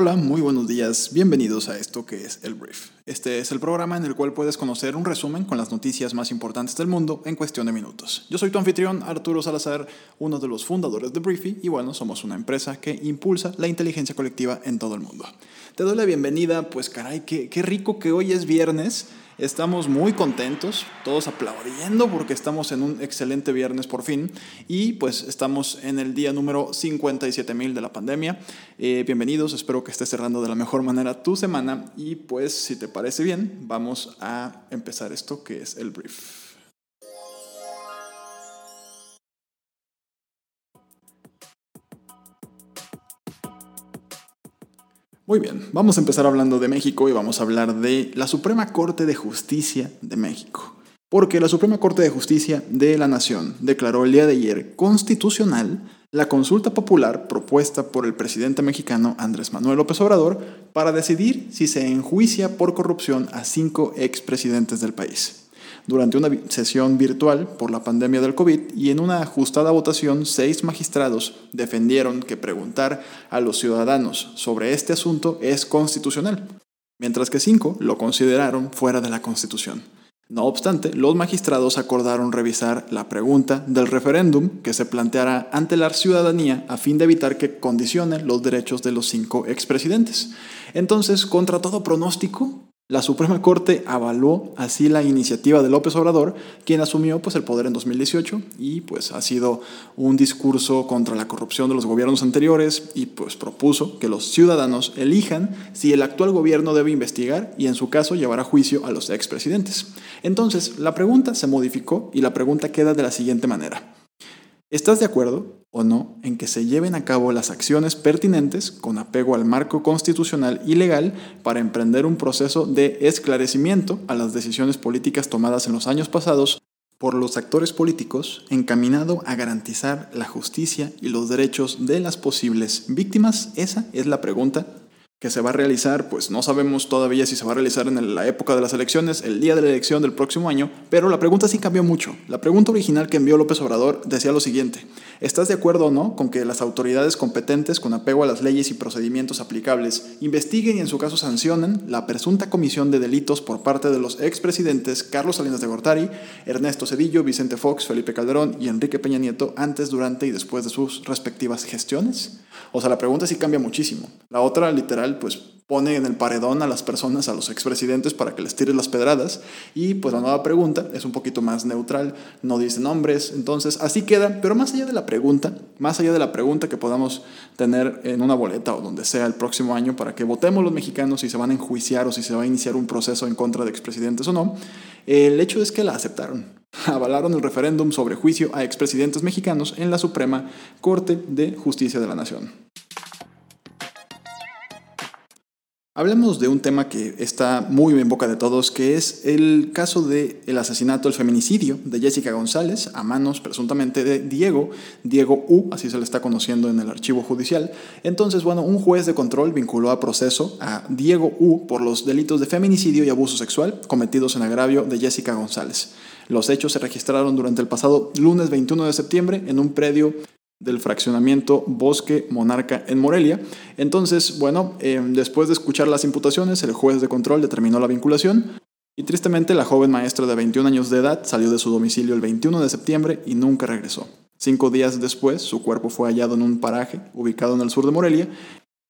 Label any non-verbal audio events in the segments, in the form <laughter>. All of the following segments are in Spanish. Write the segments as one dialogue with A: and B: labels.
A: Hola, muy buenos días, bienvenidos a esto que es el Brief. Este es el programa en el cual puedes conocer un resumen con las noticias más importantes del mundo en cuestión de minutos. Yo soy tu anfitrión, Arturo Salazar, uno de los fundadores de Briefy, y bueno, somos una empresa que impulsa la inteligencia colectiva en todo el mundo. Te doy la bienvenida, pues caray, qué, qué rico que hoy es viernes. Estamos muy contentos, todos aplaudiendo porque estamos en un excelente viernes por fin y pues estamos en el día número 57.000 de la pandemia. Eh, bienvenidos, espero que estés cerrando de la mejor manera tu semana y pues si te parece bien, vamos a empezar esto que es el brief. Muy bien, vamos a empezar hablando de México y vamos a hablar de la Suprema Corte de Justicia de México. Porque la Suprema Corte de Justicia de la Nación declaró el día de ayer constitucional la consulta popular propuesta por el presidente mexicano Andrés Manuel López Obrador para decidir si se enjuicia por corrupción a cinco expresidentes del país durante una sesión virtual por la pandemia del COVID y en una ajustada votación, seis magistrados defendieron que preguntar a los ciudadanos sobre este asunto es constitucional, mientras que cinco lo consideraron fuera de la Constitución. No obstante, los magistrados acordaron revisar la pregunta del referéndum que se planteará ante la ciudadanía a fin de evitar que condicione los derechos de los cinco expresidentes. Entonces, contra todo pronóstico, la Suprema Corte avaló así la iniciativa de López Obrador, quien asumió pues, el poder en 2018 y pues, ha sido un discurso contra la corrupción de los gobiernos anteriores y pues, propuso que los ciudadanos elijan si el actual gobierno debe investigar y en su caso llevar a juicio a los expresidentes. Entonces, la pregunta se modificó y la pregunta queda de la siguiente manera. ¿Estás de acuerdo o no en que se lleven a cabo las acciones pertinentes con apego al marco constitucional y legal para emprender un proceso de esclarecimiento a las decisiones políticas tomadas en los años pasados por los actores políticos encaminado a garantizar la justicia y los derechos de las posibles víctimas? Esa es la pregunta que se va a realizar, pues no sabemos todavía si se va a realizar en la época de las elecciones, el día de la elección del próximo año, pero la pregunta sí cambió mucho. La pregunta original que envió López Obrador decía lo siguiente, ¿estás de acuerdo o no con que las autoridades competentes con apego a las leyes y procedimientos aplicables investiguen y en su caso sancionen la presunta comisión de delitos por parte de los expresidentes Carlos Salinas de Gortari, Ernesto Cedillo, Vicente Fox, Felipe Calderón y Enrique Peña Nieto antes, durante y después de sus respectivas gestiones? O sea, la pregunta sí cambia muchísimo. La otra, literal, pues pone en el paredón a las personas, a los expresidentes, para que les tires las pedradas. Y pues la nueva pregunta es un poquito más neutral, no dice nombres. Entonces, así queda. Pero más allá de la pregunta, más allá de la pregunta que podamos tener en una boleta o donde sea el próximo año para que votemos los mexicanos si se van a enjuiciar o si se va a iniciar un proceso en contra de expresidentes o no, el hecho es que la aceptaron. <laughs> Avalaron el referéndum sobre juicio a expresidentes mexicanos en la Suprema Corte de Justicia de la Nación. Hablemos de un tema que está muy en boca de todos, que es el caso del el asesinato, el feminicidio de Jessica González a manos presuntamente de Diego, Diego U, así se le está conociendo en el archivo judicial. Entonces, bueno, un juez de control vinculó a proceso a Diego U por los delitos de feminicidio y abuso sexual cometidos en agravio de Jessica González. Los hechos se registraron durante el pasado lunes 21 de septiembre en un predio del fraccionamiento Bosque Monarca en Morelia. Entonces, bueno, em, después de escuchar las imputaciones, el juez de control determinó la vinculación y tristemente la joven maestra de 21 años de edad salió de su domicilio el 21 de septiembre y nunca regresó. Cinco días después, su cuerpo fue hallado en un paraje ubicado en el sur de Morelia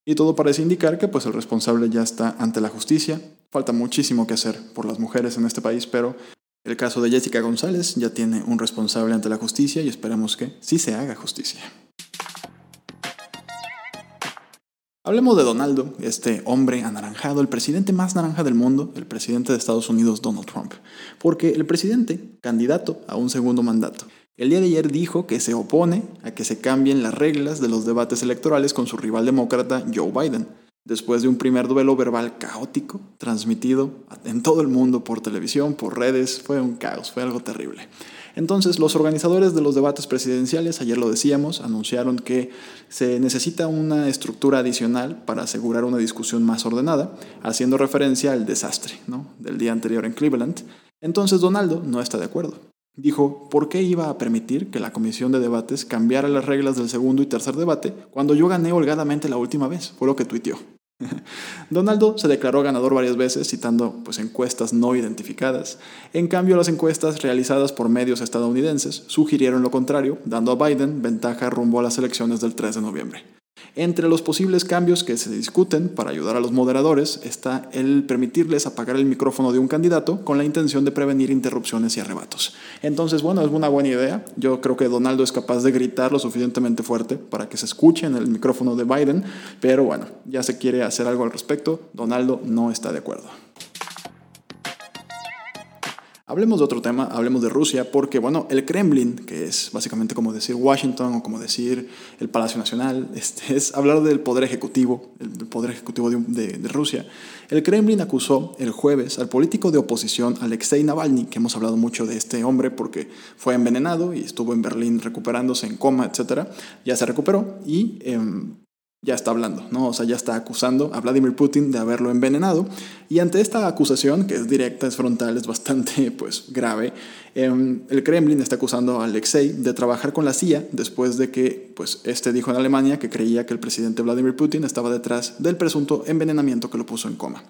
A: y todo parece indicar que pues, el responsable ya está ante la justicia. Falta muchísimo que hacer por las mujeres en este país, pero el caso de Jessica González ya tiene un responsable ante la justicia y esperemos que sí se haga justicia. Hablemos de Donaldo, este hombre anaranjado, el presidente más naranja del mundo, el presidente de Estados Unidos, Donald Trump. Porque el presidente, candidato a un segundo mandato, el día de ayer dijo que se opone a que se cambien las reglas de los debates electorales con su rival demócrata, Joe Biden después de un primer duelo verbal caótico, transmitido en todo el mundo por televisión, por redes, fue un caos, fue algo terrible. Entonces, los organizadores de los debates presidenciales, ayer lo decíamos, anunciaron que se necesita una estructura adicional para asegurar una discusión más ordenada, haciendo referencia al desastre del día anterior en Cleveland. Entonces, Donaldo no está de acuerdo. Dijo, ¿por qué iba a permitir que la comisión de debates cambiara las reglas del segundo y tercer debate cuando yo gané holgadamente la última vez? Fue lo que tuiteó. <laughs> Donaldo se declaró ganador varias veces citando pues, encuestas no identificadas. En cambio, las encuestas realizadas por medios estadounidenses sugirieron lo contrario, dando a Biden ventaja rumbo a las elecciones del 3 de noviembre. Entre los posibles cambios que se discuten para ayudar a los moderadores está el permitirles apagar el micrófono de un candidato con la intención de prevenir interrupciones y arrebatos. Entonces, bueno, es una buena idea. Yo creo que Donaldo es capaz de gritar lo suficientemente fuerte para que se escuche en el micrófono de Biden, pero bueno, ya se quiere hacer algo al respecto. Donaldo no está de acuerdo. Hablemos de otro tema, hablemos de Rusia, porque bueno, el Kremlin, que es básicamente como decir Washington o como decir el Palacio Nacional, <laughs> este, es hablar del poder ejecutivo, el poder ejecutivo de, Rusia. El Kremlin acusó el jueves al político de oposición Alexei Navalny, que hemos hablado mucho de este hombre porque fue envenenado y estuvo en Berlín recuperándose en coma, etc. Ya se recuperó y em, ya está hablando, ¿no? O sea, ya está acusando a Vladimir Putin de haberlo envenenado. Y ante esta acusación, que es directa, es frontal, es bastante, <laughs> pues, grave, em, el Kremlin está acusando a Alexei de trabajar con la CIA después de que, pues, este dijo en Alemania que creía que el presidente Vladimir Putin estaba detrás del presunto envenenamiento que lo puso en coma.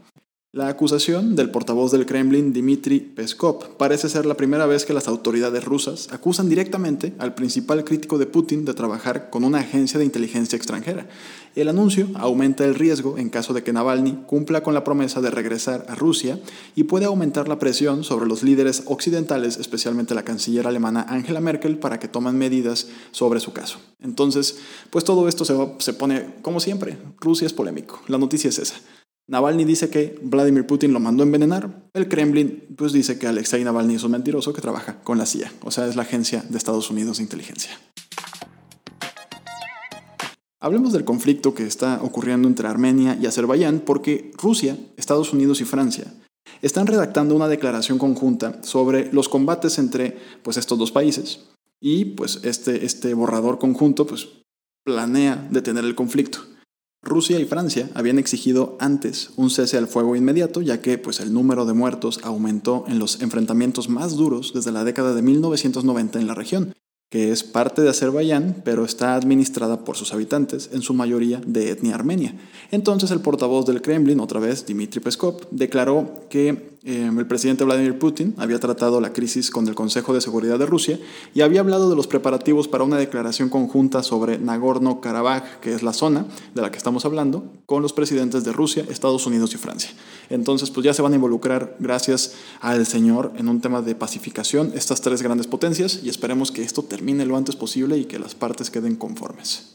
A: La acusación del portavoz del Kremlin, Dmitry Peskov, parece ser la primera vez que las autoridades rusas acusan directamente al principal crítico de Putin de trabajar con una agencia de inteligencia extranjera. El anuncio aumenta el riesgo en caso de que Navalny cumpla con la promesa de regresar a Rusia y puede aumentar la presión sobre los líderes occidentales, especialmente la canciller alemana Angela Merkel, para que tomen medidas sobre su caso. Entonces, pues todo esto se, se pone, como siempre, Rusia es polémico. La noticia es esa. Navalny dice que Vladimir Putin lo mandó a envenenar. El Kremlin pues dice que Alexei Navalny es un mentiroso que trabaja con la CIA, o sea, es la agencia de Estados Unidos de inteligencia. Hablemos del conflicto que está ocurriendo entre Armenia y Azerbaiyán porque Rusia, Estados Unidos y Francia están redactando una declaración conjunta sobre los combates entre pues, estos dos países y pues este, este borrador conjunto pues, planea detener el conflicto. Rusia y Francia habían exigido antes un cese al fuego inmediato, ya que pues, el número de muertos aumentó en los enfrentamientos más duros desde la década de 1990 en la región, que es parte de Azerbaiyán, pero está administrada por sus habitantes, en su mayoría de etnia armenia. Entonces el portavoz del Kremlin, otra vez Dmitry Peskov, declaró que Em, el presidente Vladimir Putin había tratado la crisis con el Consejo de Seguridad de Rusia y había hablado de los preparativos para una declaración conjunta sobre Nagorno-Karabaj, que es la zona de la que estamos hablando, con los presidentes de Rusia, Estados Unidos y Francia. Entonces, pues ya se van a involucrar, gracias al señor, en un tema de pacificación estas tres grandes potencias y esperemos que esto termine lo antes posible y que las partes queden conformes.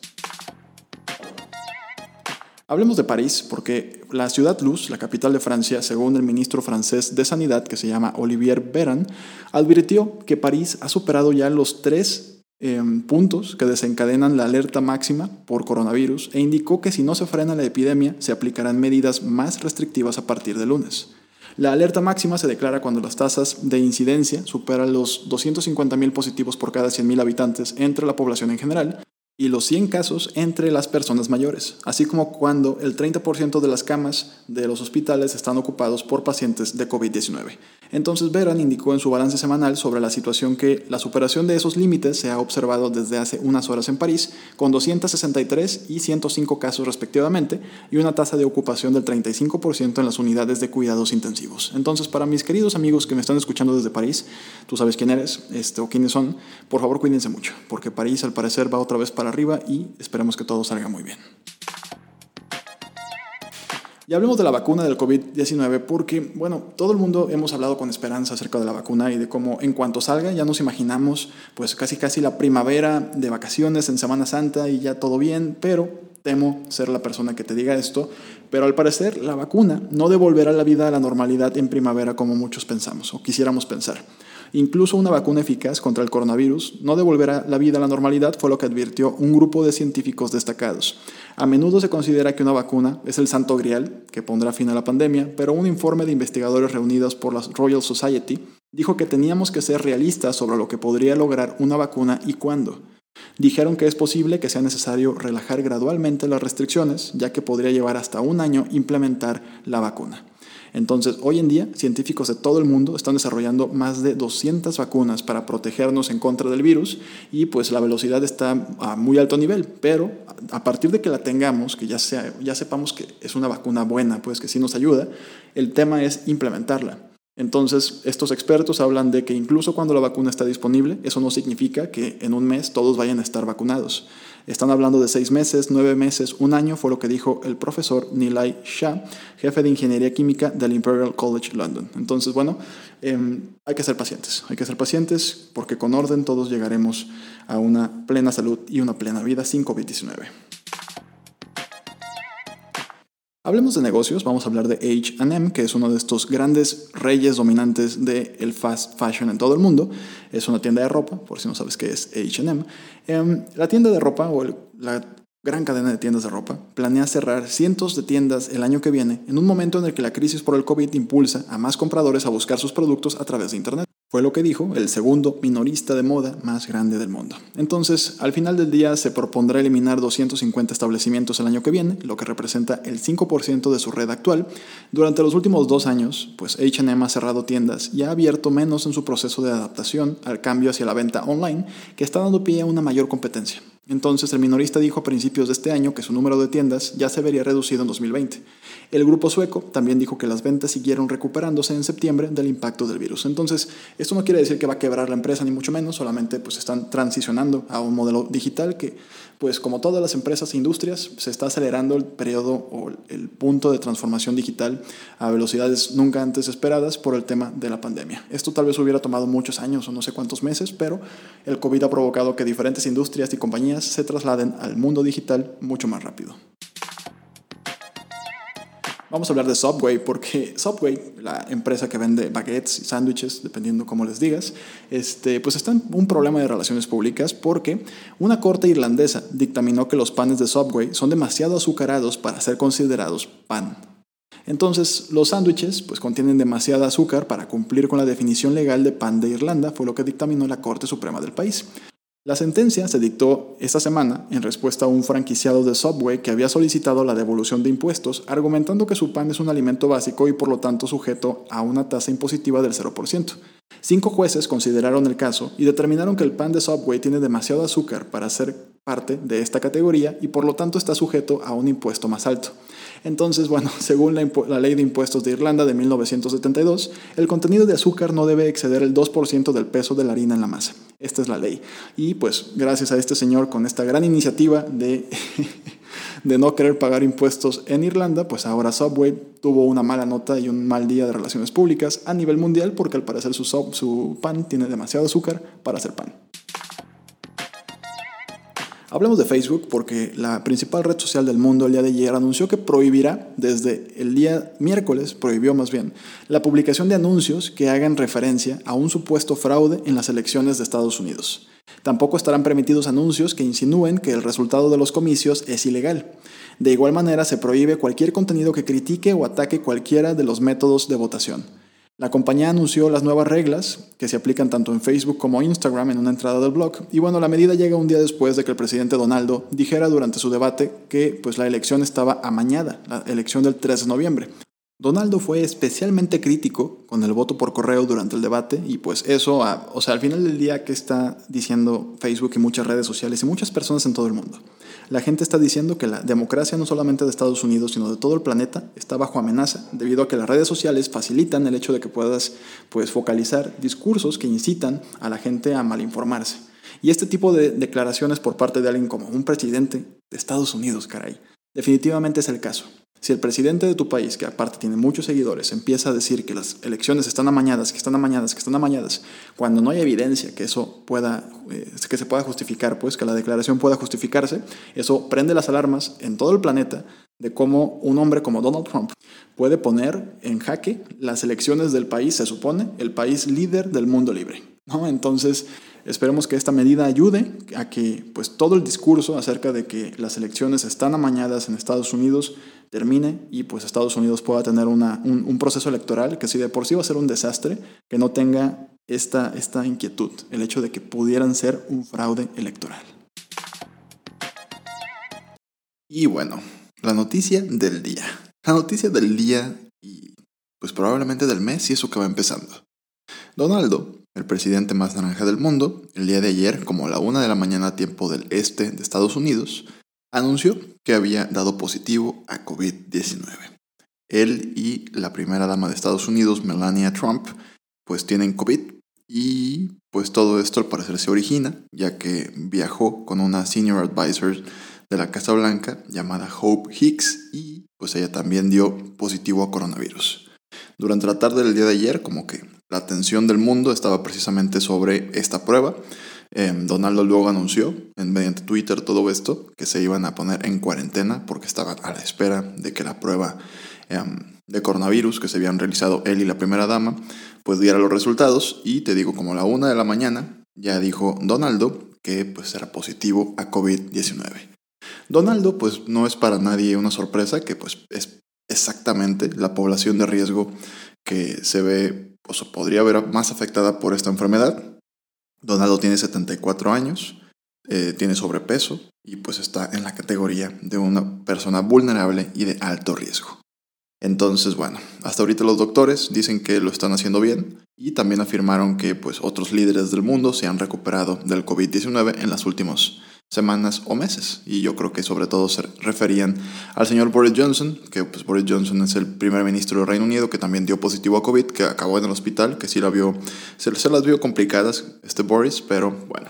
A: Hablemos de París, porque la ciudad luz, la capital de Francia, según el ministro francés de Sanidad, que se llama Olivier Véran, advirtió que París ha superado ya los tres em, puntos que desencadenan la alerta máxima por coronavirus e indicó que si no se frena la epidemia, se aplicarán medidas más restrictivas a partir de lunes. La alerta máxima se declara cuando las tasas de incidencia superan los 250.000 positivos por cada 100.000 habitantes entre la población en general y los 100 casos entre las personas mayores, así como cuando el 30% de las camas de los hospitales están ocupados por pacientes de COVID-19. Entonces Veran indicó en su balance semanal sobre la situación que la superación de esos límites se ha observado desde hace unas horas en París, con 263 y 105 casos respectivamente, y una tasa de ocupación del 35% en las unidades de cuidados intensivos. Entonces, para mis queridos amigos que me están escuchando desde París, tú sabes quién eres este, o quiénes son, por favor cuídense mucho, porque París al parecer va otra vez para arriba y esperemos que todo salga muy bien. Y hablemos de la vacuna del COVID-19 porque, bueno, todo el mundo hemos hablado con esperanza acerca de la vacuna y de cómo en cuanto salga ya nos imaginamos pues casi casi la primavera de vacaciones en Semana Santa y ya todo bien, pero temo ser la persona que te diga esto, pero al parecer la vacuna no devolverá la vida a la normalidad en primavera como muchos pensamos o quisiéramos pensar. Incluso una vacuna eficaz contra el coronavirus no devolverá la vida a la normalidad, fue lo que advirtió un grupo de científicos destacados. A menudo se considera que una vacuna es el santo grial que pondrá fin a la pandemia, pero un informe de investigadores reunidos por la Royal Society Dijo que teníamos que ser realistas sobre lo que podría lograr una vacuna y cuándo. Dijeron que es posible que sea necesario relajar gradualmente las restricciones, ya que podría llevar hasta un año implementar la vacuna. Entonces, hoy en día, científicos de todo el mundo están desarrollando más de 200 vacunas para protegernos en contra del virus y pues la velocidad está a muy alto nivel, pero a partir de que la tengamos, que ya, sea, ya sepamos que es una vacuna buena, pues que sí nos ayuda, el tema es implementarla. Entonces, estos expertos hablan de que incluso cuando la vacuna está disponible, eso no significa que en un mes todos vayan a estar vacunados. Están hablando de seis meses, nueve meses, un año, fue lo que dijo el profesor Nilay Shah, jefe de Ingeniería Química del Imperial College London. Entonces, bueno, em, hay que ser pacientes, hay que ser pacientes porque con orden todos llegaremos a una plena salud y una plena vida sin COVID-19. Hablemos de negocios, vamos a hablar de HM, que es uno de estos grandes reyes dominantes del fast fashion en todo el mundo. Es una tienda de ropa, por si no sabes qué es HM. la tienda de ropa, o la gran cadena de tiendas de ropa, planea cerrar cientos de tiendas el año que viene, en un momento en el que la crisis por el COVID impulsa a más compradores a buscar sus productos a través de Internet. Fue lo que dijo el segundo minorista de moda más grande del mundo. Entonces, al final del día se propondrá eliminar 250 establecimientos el año que viene, lo que representa el 5% de su red actual. Durante los últimos dos años, pues HM ha cerrado tiendas y ha abierto menos en su proceso de adaptación al cambio hacia la venta online, que está dando pie a una mayor competencia. Entonces el minorista dijo a principios de este año que su número de tiendas ya se vería reducido en 2020. El grupo sueco también dijo que las ventas siguieron recuperándose en septiembre del impacto del virus. Entonces, esto no quiere decir que va a quebrar la empresa ni mucho menos, solamente pues están transicionando a un modelo digital que pues como todas las empresas e industrias se está acelerando el periodo o el punto de transformación digital a velocidades nunca antes esperadas por el tema de la pandemia. Esto tal vez hubiera tomado muchos años o no sé cuántos meses, pero el COVID ha provocado que diferentes industrias y compañías se trasladen al mundo digital mucho más rápido. Vamos a hablar de Subway porque Subway, la empresa que vende baguettes y sándwiches, dependiendo cómo les digas, este, pues está en un problema de relaciones públicas porque una corte irlandesa dictaminó que los panes de Subway son demasiado azucarados para ser considerados pan. Entonces, los sándwiches pues, contienen demasiada azúcar para cumplir con la definición legal de pan de Irlanda, fue lo que dictaminó la Corte Suprema del país. La sentencia se dictó esta semana en respuesta a un franquiciado de Subway que había solicitado la devolución de impuestos, argumentando que su pan es un alimento básico y por lo tanto sujeto a una tasa impositiva del 0%. Cinco jueces consideraron el caso y determinaron que el pan de Subway tiene demasiado azúcar para ser parte de esta categoría y por lo tanto está sujeto a un impuesto más alto. Entonces, bueno, <laughs> según la, ley de impuestos de Irlanda de 1972, el contenido de azúcar no debe exceder el 2% del peso de la harina en la masa. Esta es la ley. Y pues gracias a este señor con esta gran iniciativa de, <laughs> de no querer pagar impuestos en Irlanda, pues ahora Subway tuvo una mala nota y un mal día de relaciones públicas a nivel mundial porque al parecer su, su pan tiene demasiado azúcar para hacer pan. Hablemos de Facebook porque la principal red social del mundo el día de ayer anunció que prohibirá desde el día miércoles, prohibió más bien, la publicación de anuncios que hagan referencia a un supuesto fraude en las elecciones de Estados Unidos. Tampoco estarán permitidos anuncios que insinúen que el resultado de los comicios es ilegal. De igual manera, se prohíbe cualquier contenido que critique o ataque cualquiera de los métodos de votación. La compañía anunció las nuevas reglas que se aplican tanto en Facebook como Instagram en una entrada del blog. Y bueno, la medida llega un día después de que el presidente Donaldo dijera durante su debate que pues, la elección estaba amañada, la elección del 3 de noviembre. Donaldo fue especialmente crítico con el voto por correo durante el debate y pues eso, o sea, al final del día, ¿qué está diciendo Facebook y muchas redes sociales y muchas personas en todo el mundo? La gente está diciendo que la democracia no solamente de Estados Unidos, sino de todo el planeta está bajo amenaza debido a que las redes sociales facilitan el hecho de que puedas pues, focalizar discursos que incitan a la gente a malinformarse. Y este tipo de declaraciones por parte de alguien como un presidente de Estados Unidos, caray, definitivamente es el caso. Si el presidente de tu país, que aparte tiene muchos seguidores, empieza a decir que las elecciones están amañadas, que están amañadas, que están amañadas, cuando no hay evidencia que eso pueda, eh, que se pueda justificar, pues que la declaración pueda justificarse, eso prende las alarmas en todo el planeta de cómo un hombre como Donald Trump puede poner en jaque las elecciones del país, se supone, el país líder del mundo libre. ¿no? Entonces, Esperemos que esta medida ayude a que pues, todo el discurso acerca de que las elecciones están amañadas en Estados Unidos termine y pues Estados Unidos pueda tener una, un, proceso electoral que si de por sí va a ser un desastre, que no tenga esta, esta inquietud, el hecho de que pudieran ser un fraude electoral. Y bueno, la noticia del día. La noticia del día y pues probablemente del mes y eso que va empezando. Donaldo, el presidente más naranja del mundo, el día de ayer, como a la una de la mañana tiempo del este de Estados Unidos, anunció que había dado positivo a COVID-19. Él y la primera dama de Estados Unidos, Melania Trump, pues tienen COVID y pues todo esto al parecer se origina ya que viajó con una senior advisor de la Casa Blanca llamada Hope Hicks y pues ella también dio positivo a coronavirus. Durante la tarde del día de ayer, como que la atención del mundo estaba precisamente sobre esta prueba. Em, Donaldo luego anunció en, mediante Twitter todo esto, que se iban a poner en cuarentena porque estaban a la espera de que la prueba em, de coronavirus que se habían realizado él y la primera dama, pues diera los resultados. Y te digo, como a la una de la mañana, ya dijo Donaldo que pues era positivo a COVID-19. Donaldo, pues no es para nadie una sorpresa que pues es exactamente la población de riesgo que se ve se podría ver más afectada por esta enfermedad. Donaldo tiene 74 años, eh, tiene sobrepeso y pues está en la categoría de una persona vulnerable y de alto riesgo. Entonces, bueno, hasta ahorita los doctores dicen que lo están haciendo bien y también afirmaron que pues otros líderes del mundo se han recuperado del COVID-19 en las últimas semanas o meses. Y yo creo que sobre todo se referían al señor Boris Johnson, que pues Boris Johnson es el primer ministro del Reino Unido que también dio positivo a COVID, que acabó en el hospital, que sí la vio, se, las vio complicadas este Boris, pero bueno,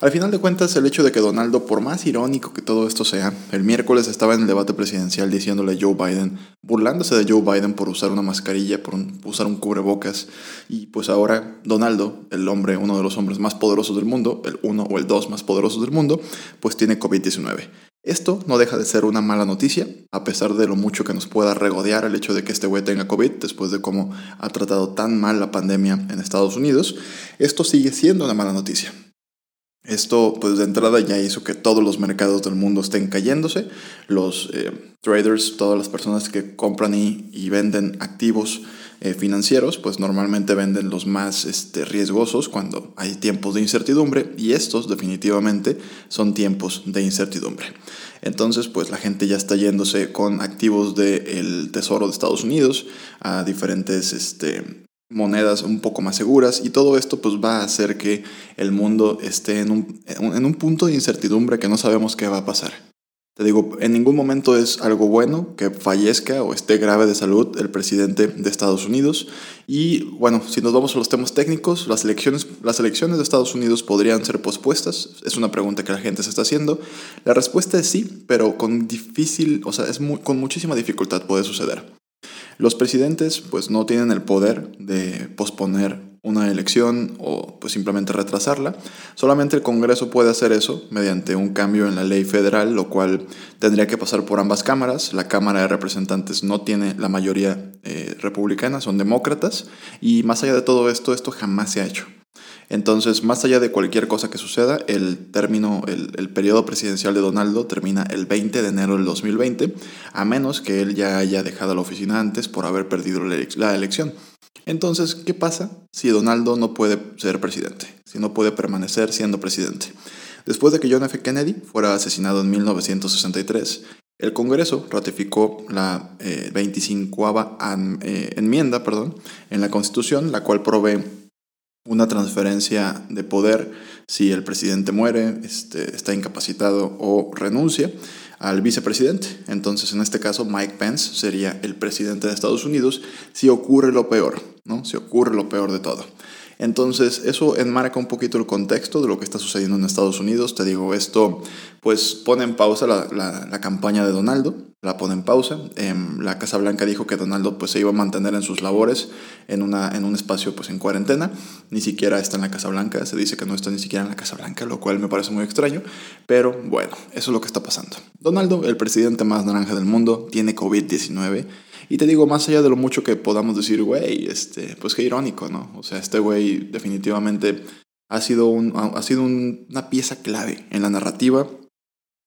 A: al final de cuentas, el hecho de que Donaldo, por más irónico que todo esto sea, el miércoles estaba en el debate presidencial diciéndole a Joe Biden, burlándose de Joe Biden por usar una mascarilla, por usar un cubrebocas, y pues ahora Donaldo, el hombre, uno de los hombres más poderosos del mundo, el uno o el dos más poderosos del mundo, pues tiene COVID-19. Esto no deja de ser una mala noticia, a pesar de lo mucho que nos pueda regodear el hecho de que este güey tenga COVID después de cómo ha tratado tan mal la pandemia en Estados Unidos. Esto sigue siendo una mala noticia. Esto, pues de entrada ya hizo que todos los mercados del mundo estén cayéndose. Los eh, traders, todas las personas que compran y, venden activos eh, financieros, pues normalmente venden los más este, riesgosos cuando hay tiempos de incertidumbre y estos definitivamente son tiempos de incertidumbre. Entonces, pues la gente ya está yéndose con activos del Tesoro de Estados Unidos a diferentes este, monedas un poco más seguras y todo esto pues va a hacer que el mundo esté en un, en un punto de incertidumbre que no sabemos qué va a pasar. Te digo, en ningún momento es algo bueno que fallezca o esté grave de salud el presidente de Estados Unidos. Y bueno, si nos vamos a los temas técnicos, las elecciones, las elecciones de Estados Unidos podrían ser pospuestas. Es una pregunta que la gente se está haciendo. La respuesta es sí, pero con difícil, o sea, es con muchísima dificultad puede suceder. Los presidentes pues no tienen el poder de posponer una elección o pues simplemente retrasarla. Solamente el Congreso puede hacer eso mediante un cambio en la ley federal, lo cual tendría que pasar por ambas cámaras. La Cámara de Representantes no tiene la mayoría eh, republicana, son demócratas. Y más allá de todo esto, esto jamás se ha hecho. Entonces, más allá de cualquier cosa que suceda, el término, el, periodo presidencial de Donaldo termina el 20 de enero del 2020, a menos que él ya haya dejado la oficina antes por haber perdido la elección. Entonces, ¿qué pasa si Donaldo no puede ser presidente? Si no puede permanecer siendo presidente. Después de que John F. Kennedy fuera asesinado en 1963, el Congreso ratificó la 25 eh, eh, enmienda perdón, en la Constitución, la cual provee una transferencia de poder si el presidente muere, este, está incapacitado o renuncia al vicepresidente. Entonces, en este caso, Mike Pence sería el presidente de Estados Unidos si ocurre lo peor, ¿no? Si ocurre lo peor de todo. Entonces, eso enmarca un poquito el contexto de lo que está sucediendo en Estados Unidos. Te digo, esto pues pone en pausa la, campaña de Donaldo, la pone en pausa. Em, la Casa Blanca dijo que Donaldo pues se iba a mantener en sus labores en, una, en un espacio pues en cuarentena. Ni siquiera está en la Casa Blanca, se dice que no está ni siquiera en la Casa Blanca, lo cual me parece muy extraño. Pero bueno, eso es lo que está pasando. Donaldo, el presidente más naranja del mundo, tiene COVID-19 y te digo, más allá de lo mucho que podamos decir, güey, este, pues qué irónico, ¿no? O sea, este güey definitivamente ha sido, un, ha sido una pieza clave en la narrativa,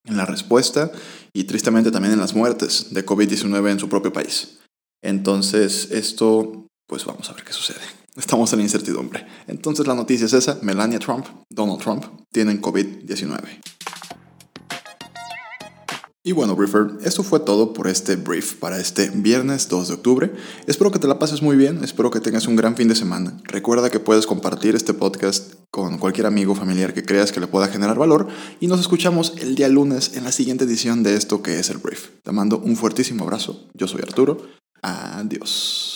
A: en la respuesta y tristemente también en las muertes de COVID-19 en su propio país. Entonces, esto, pues vamos a ver qué sucede. <laughs> Estamos en incertidumbre. Entonces la noticia es esa, Melania Trump, Donald Trump, tienen COVID-19. Y bueno, Briefer, esto fue todo por este brief para este viernes 2 de octubre. Espero que te la pases muy bien, espero que tengas un gran fin de semana. Recuerda que puedes compartir este podcast con cualquier amigo familiar que creas que le pueda generar valor y nos escuchamos el día lunes en la siguiente edición de esto que es el brief. Te mando un fuertísimo abrazo, yo soy Arturo, adiós.